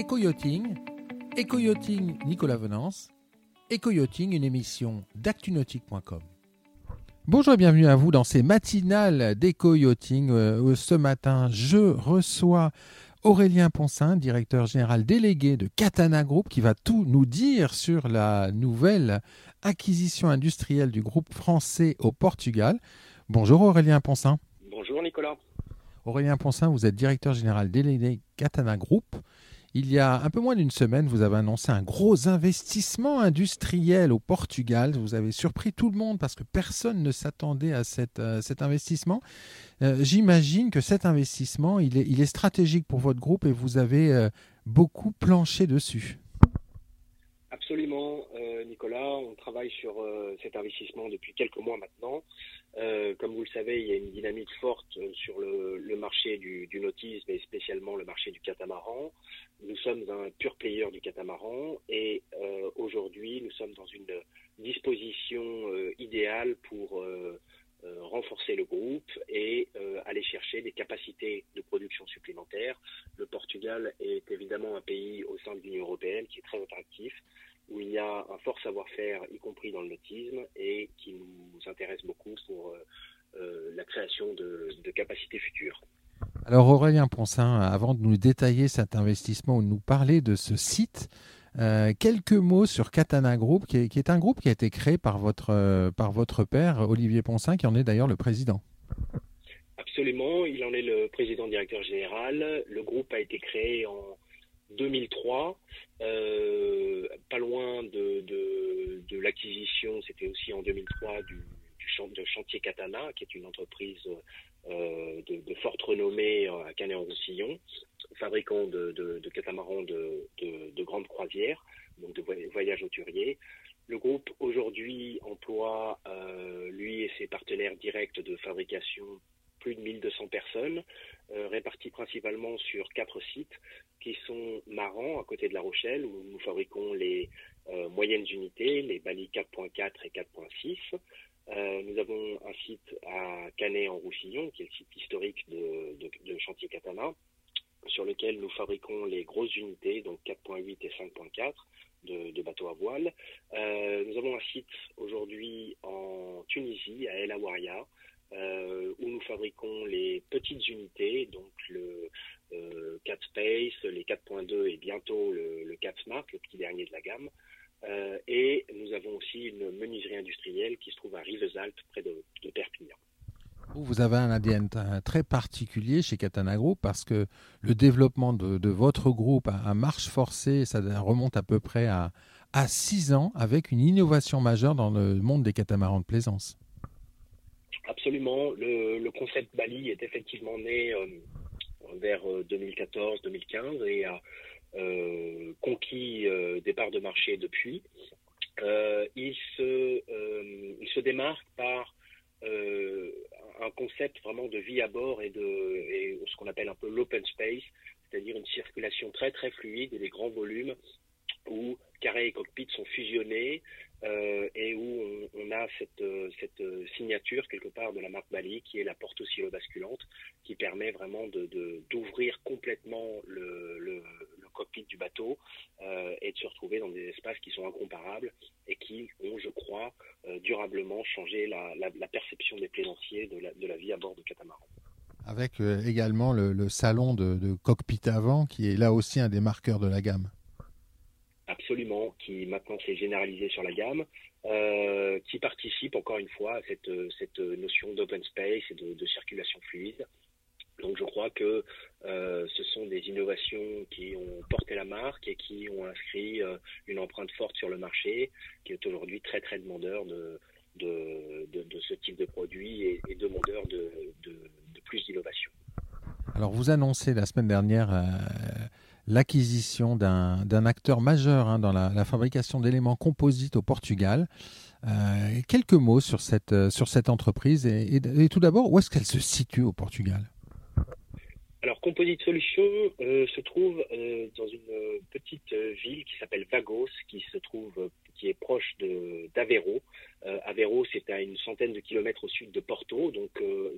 Éco-Yachting, Éco-Yachting Nicolas Venance, Éco-Yachting, une émission d'actunautique.com. Bonjour et bienvenue à vous dans ces matinales d'éco-yachting. Euh, ce matin, je reçois Aurélien Ponsin, directeur général délégué de Katana Group, qui va tout nous dire sur la nouvelle acquisition industrielle du groupe français au Portugal. Bonjour Aurélien Ponsin. Bonjour Nicolas. Aurélien Ponsin, vous êtes directeur général délégué Katana Group. Il y a un peu moins d'une semaine, vous avez annoncé un gros investissement industriel au Portugal. Vous avez surpris tout le monde parce que personne ne s'attendait à euh, cet investissement. Euh, j'imagine que cet investissement, il est, stratégique pour votre groupe et vous avez euh, beaucoup planché dessus. Absolument, Nicolas. On travaille sur cet investissement depuis quelques mois maintenant. Euh, comme vous le savez, il y a une dynamique forte sur le, marché du, du, nautisme et spécialement le marché du catamaran. Nous sommes un pur player du catamaran et euh, aujourd'hui nous sommes dans une disposition euh, idéale pour euh, euh, renforcer le groupe et aller chercher des capacités de production supplémentaires. Le Portugal est évidemment un pays au sein de l'Union européenne qui est très attractif où il y a un fort savoir-faire, y compris dans le nautisme, et qui nous intéresse beaucoup pour euh, euh, la création de, capacités futures. Alors Aurélien Ponsin, avant de nous détailler cet investissement ou de nous parler de ce site, euh, quelques mots sur Katana Group, qui est, un groupe qui a été créé par votre, par votre père, Olivier Ponsin, qui en est d'ailleurs le président. Absolument, il en est le président directeur général. Le groupe a été créé en 2003, euh, pas loin de, de, l'acquisition, c'était aussi en 2003 du, de chantier Katana, qui est une entreprise euh, de, forte renommée euh, à Canet-en-Roussillon, fabricant de, de catamarans de, donc de voyages auturiers. Le groupe aujourd'hui emploie, lui et ses partenaires directs de fabrication, plus de 1200 personnes, euh, réparties principalement sur quatre sites qui sont marrants à côté de La Rochelle, où nous fabriquons les euh, moyennes unités, les balis 4.4 et 4.6. Euh, nous avons un site à Canet en Roussillon, qui est le site historique de, de, Chantier Katana, sur lequel nous fabriquons les grosses unités, donc 4.8 et 5.4 de, bateaux à voile. nous avons un site aujourd'hui en Tunisie, à El Awaria, euh, où nous fabriquons les petites unités, donc le euh, 4 Space, les 4.2 et bientôt le, le 4 Smart, le petit dernier de la gamme. Euh, et nous avons aussi une menuiserie industrielle qui se trouve à Rivesaltes, près de Perpignan. Vous avez un ADN très particulier chez Katana Group parce que le développement de, votre groupe à, marche forcée, ça remonte à peu près à, à 6 ans avec une innovation majeure dans le monde des catamarans de plaisance. Absolument. Le, concept Bali est effectivement né euh, vers 2014-2015 euh, et a euh, conquis des parts de marché depuis. il se démarque par un concept vraiment de vie à bord et de ce qu'on appelle un peu l'open space, c'est-à-dire une circulation très très fluide et des grands volumes où carré et cockpit sont fusionnés euh, et où on, a cette, cette, signature quelque part de la marque Bali qui est la porte oscillo-basculante qui permet vraiment d'ouvrir complètement le, cockpit du bateau euh, et de se retrouver dans des espaces qui sont incomparables et qui ont, je crois, euh, durablement changé la, la, perception des plaisanciers de la, de la vie à bord de catamaran avec également le, le salon de, de, cockpit avant, qui est là aussi un des marqueurs de la gamme absolument, qui maintenant s'est généralisé sur la gamme, euh, qui participe encore une fois à cette, cette notion d'open space et de, circulation fluide. Donc je crois que euh, ce sont des innovations qui ont porté la marque et qui ont inscrit euh, une empreinte forte sur le marché, qui est aujourd'hui très très demandeur de, ce type de produit et, demandeur de, plus d'innovation. Alors vous annoncez la semaine dernière l'acquisition d'un acteur majeur hein, dans la, fabrication d'éléments composites au Portugal. Euh, quelques mots sur cette, euh, entreprise et, tout d'abord, où est-ce qu'elle se situe au Portugal? Composite Solutions euh, se trouve dans une petite ville qui s'appelle Vagos, qui se trouve, qui est proche d'Aveiro. Aveiro, c'est à une centaine de kilomètres au sud de Porto, donc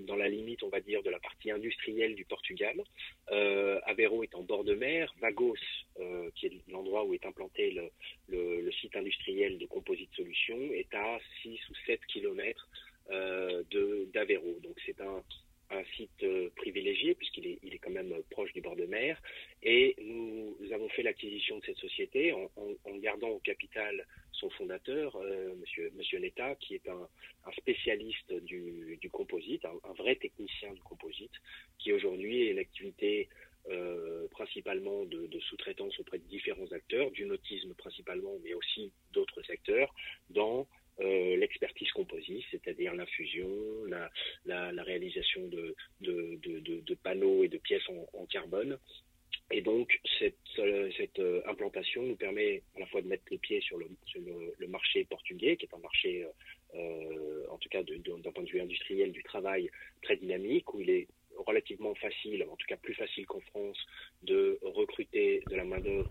dans la limite, on va dire, de la partie industrielle du Portugal. Aveiro est en bord de mer, Vagos l'endroit où est implanté le, site industriel de Composite Solutions est à 6 ou 7 kilomètres d'Aveyron. Donc c'est un, un site euh, privilégié puisqu'il est, il est quand même proche du bord de mer. Et nous, avons fait l'acquisition de cette société en, gardant au capital son fondateur, euh, monsieur, monsieur Netta, qui est un, spécialiste du, composite, un, vrai technicien du composite, qui aujourd'hui est l'activité euh, principalement de, de sous-traitance auprès de différents acteurs, du nautisme principalement, mais aussi d'autres secteurs, dans euh, l'expertise composite, c'est-à-dire l'infusion, la, la, réalisation de, de, de, panneaux et de pièces en, carbone. Et donc, cette, cette, euh, implantation nous permet à la fois de mettre les pieds sur le, le, marché portugais, qui est un marché, euh, en tout cas d'un point de vue industriel du travail, très dynamique, où il est relativement facile, en tout cas plus facile qu'en France, de recruter de la main-d'œuvre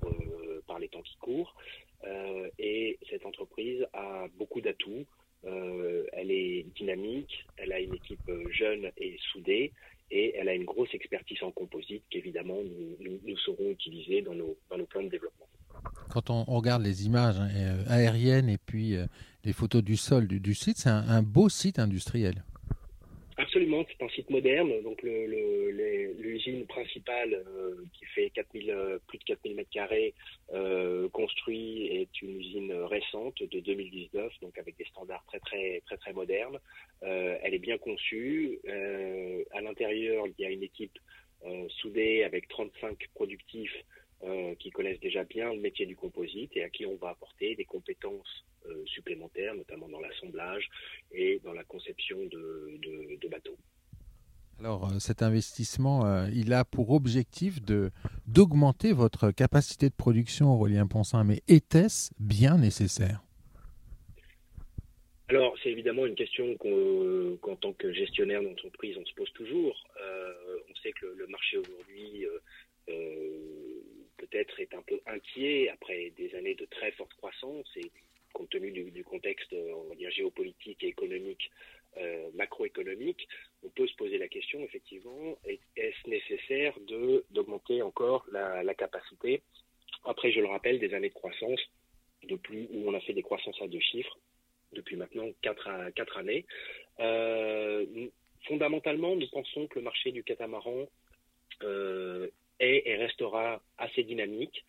par les temps qui. Euh, cette entreprise a beaucoup d'atouts. Euh, elle est dynamique, elle a une équipe euh, jeune et soudée, et elle a une grosse expertise en composite qu'évidemment nous, nous, saurons utiliser dans nos, plans de développement. Quand on, regarde les images hein, aériennes et puis les photos du sol du, site, c'est un, beau site industriel. C'est un site moderne. Donc l'usine principale euh, qui fait 4000, euh, plus de 4000 mètres carrés euh, construit est une usine récente de 2019, donc avec des standards très très très très modernes. elle est bien conçue. à l'intérieur, il y a une équipe soudée avec 35 productifs qui connaissent déjà bien le métier du composite et à qui on va apporter des compétences euh, supplémentaires, notamment dans l'assemblage et dans la conception de, bateaux. Alors euh, cet investissement, euh, il a pour objectif de d'augmenter votre capacité de production, Aurélien Ponsin, mais était-ce bien nécessaire? Alors, c'est évidemment une question qu'en tant que gestionnaire d'entreprise, on se pose toujours. on sait que le, marché aujourd'hui peut-être est un peu inquiet après des années de très forte croissance et compte tenu du, contexte dire, géopolitique et économique, euh, macroéconomique, on peut se poser la question, effectivement, est-ce nécessaire d'augmenter encore la, capacité Après, je le rappelle, des années de croissance, de plus, où on a fait des croissances à deux chiffres, depuis maintenant quatre, années. Euh, fondamentalement, nous pensons que le marché du catamaran euh, et restera assez dynamique.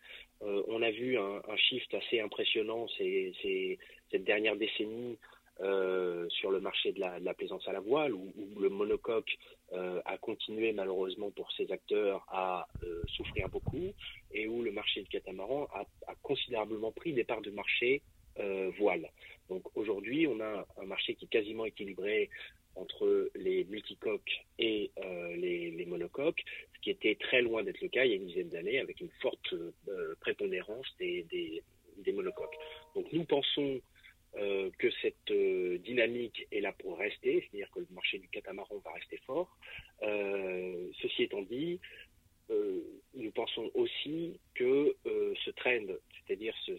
Euh, on a vu un, shift assez impressionnant cette dernière décennie euh, sur le marché de la, plaisance à la voile, où, le monocoque euh, a continué malheureusement pour ses acteurs à souffrir beaucoup, et où le marché du catamaran a, considérablement pris des parts de marché voile. Donc aujourd'hui, on a un marché qui est quasiment équilibré entre les multicoques et les, monocoques, qui était très loin d'être le cas il y a une dizaine d'années, avec une forte euh, prépondérance des, monocoques. Donc nous pensons euh, que cette euh, dynamique est là pour rester, c'est-à-dire que le marché du catamaran va rester fort. ceci étant dit, nous pensons aussi que ce trend, c'est-à-dire ce,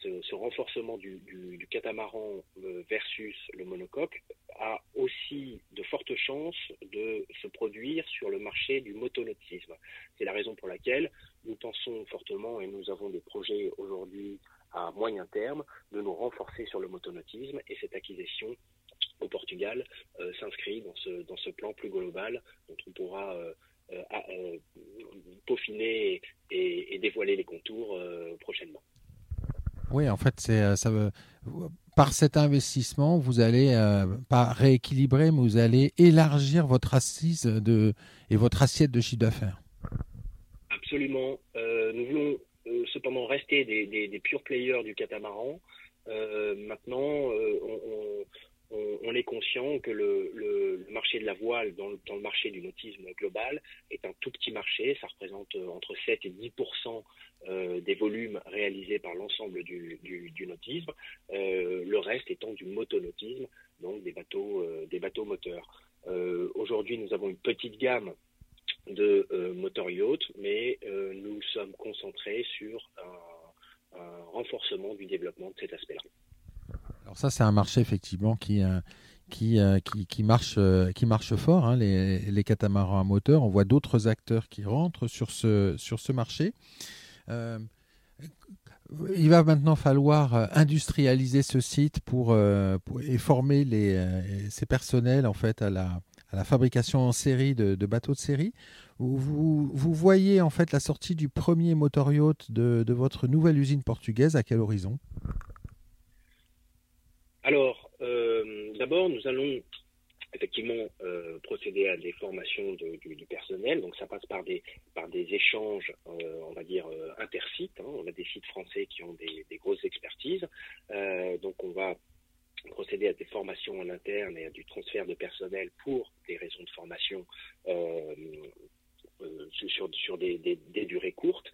ce, renforcement du catamaran versus le monocoque, a aussi de fortes chances de se produire sur le marché du motonautisme. C'est la raison pour laquelle nous pensons fortement, et nous avons des projets aujourd'hui à moyen terme, de nous renforcer sur le motonautisme et cette acquisition au Portugal euh, s'inscrit dans ce, dans ce plan plus global dont on pourra euh, euh, peaufiner et, et, dévoiler les contours prochainement. Oui, en fait, c'est ça par cet investissement, vous allez euh, pas rééquilibrer, mais vous allez élargir votre assise de, et votre assiette de chiffre d'affaires. Absolument. Euh, nous voulons euh, cependant rester des, des, pure players du catamaran. maintenant, on, est conscient que le, marché de la voile dans le, marché du nautisme global est un tout petit marché. Ça représente euh, entre 7 et 10 euh, des volumes réalisés par l'ensemble du, nautisme. Euh, le reste étant du motonautisme, donc des bateaux, des bateaux moteurs. Aujourd'hui, nous avons une petite gamme de moteurs yacht, mais nous sommes concentrés sur un renforcement du développement de cet aspect-là. Alors ça, c'est un marché effectivement qui, euh, euh, qui, qui, marche, euh, qui marche fort, hein, les, catamarans à moteur. On voit d'autres acteurs qui rentrent sur ce, sur ce marché. il va maintenant falloir industrialiser ce site pour, et former les, ces personnels en fait à la, à la fabrication en série de, bateaux de série. Vous, vous, voyez en fait la sortie du premier motor yacht de, de votre nouvelle usine portugaise à quel horizon? Alors, d'abord, nous allons effectivement euh, procéder à des formations du, personnel. Donc ça passe par des, par des échanges, euh, on va dire, euh, intersites. Hein. On a des sites français qui ont des, grosses expertises. donc on va procéder à des formations en interne et à du transfert de personnel pour des raisons de formation sur, sur des, des, durées courtes,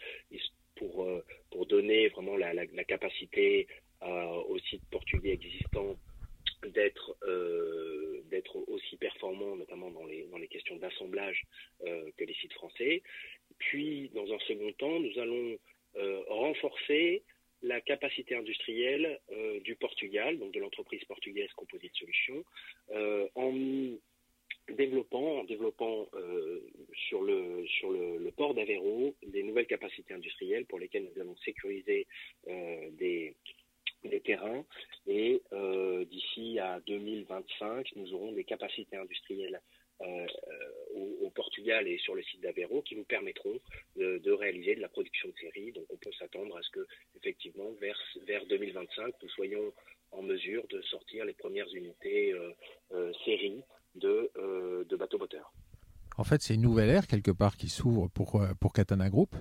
pour, pour donner vraiment la, la capacité aux sites portugais existants d'être euh, d'être aussi performants, notamment dans les, dans les questions d'assemblage euh, que les sites français. Puis, dans un second temps, nous allons euh, renforcer la capacité industrielle du Portugal, donc de l'entreprise portugaise Composite Solutions, en développant, en développant sur, le, sur le, le port d'Aveiro des nouvelles capacités industrielles pour lesquelles nous allons sécuriser et euh, d'ici à 2025, nous aurons des capacités industrielles euh, euh, au, Portugal et sur le site d'Aveiro qui nous permettront de, réaliser de la production de série. Donc on peut s'attendre à ce que effectivement vers, vers 2025 nous soyons en mesure de sortir les premières unités série de, de bateaux moteurs. En fait, c'est une nouvelle ère quelque part qui s'ouvre pour, pour Katana Group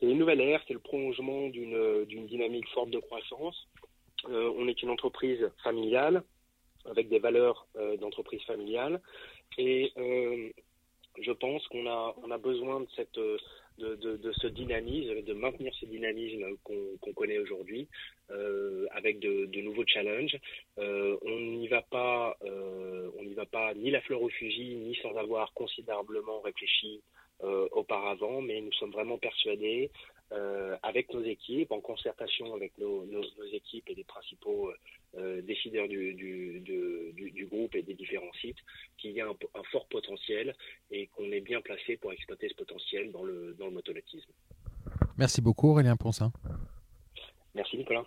c'est une nouvelle ère, c'est le prolongement d'une dynamique forte de croissance. Euh, on est une entreprise familiale avec des valeurs euh, d'entreprise familiale et euh, je pense qu'on a, besoin de, cette, de, de, ce dynamisme, de maintenir ce dynamisme qu'on connaît aujourd'hui avec de, de, nouveaux challenges. on n'y va pas, on n'y va pas ni la fleur au fusil ni sans avoir considérablement réfléchi euh, auparavant, mais nous sommes vraiment persuadés, euh, avec nos équipes, en concertation avec nos, équipes et les principaux euh, décideurs du, du, groupe et des différents sites, qu'il y a un, fort potentiel et qu'on est bien placé pour exploiter ce potentiel dans le, dans le motolotisme. Merci beaucoup Aurélien Ponsin. Merci Nicolas.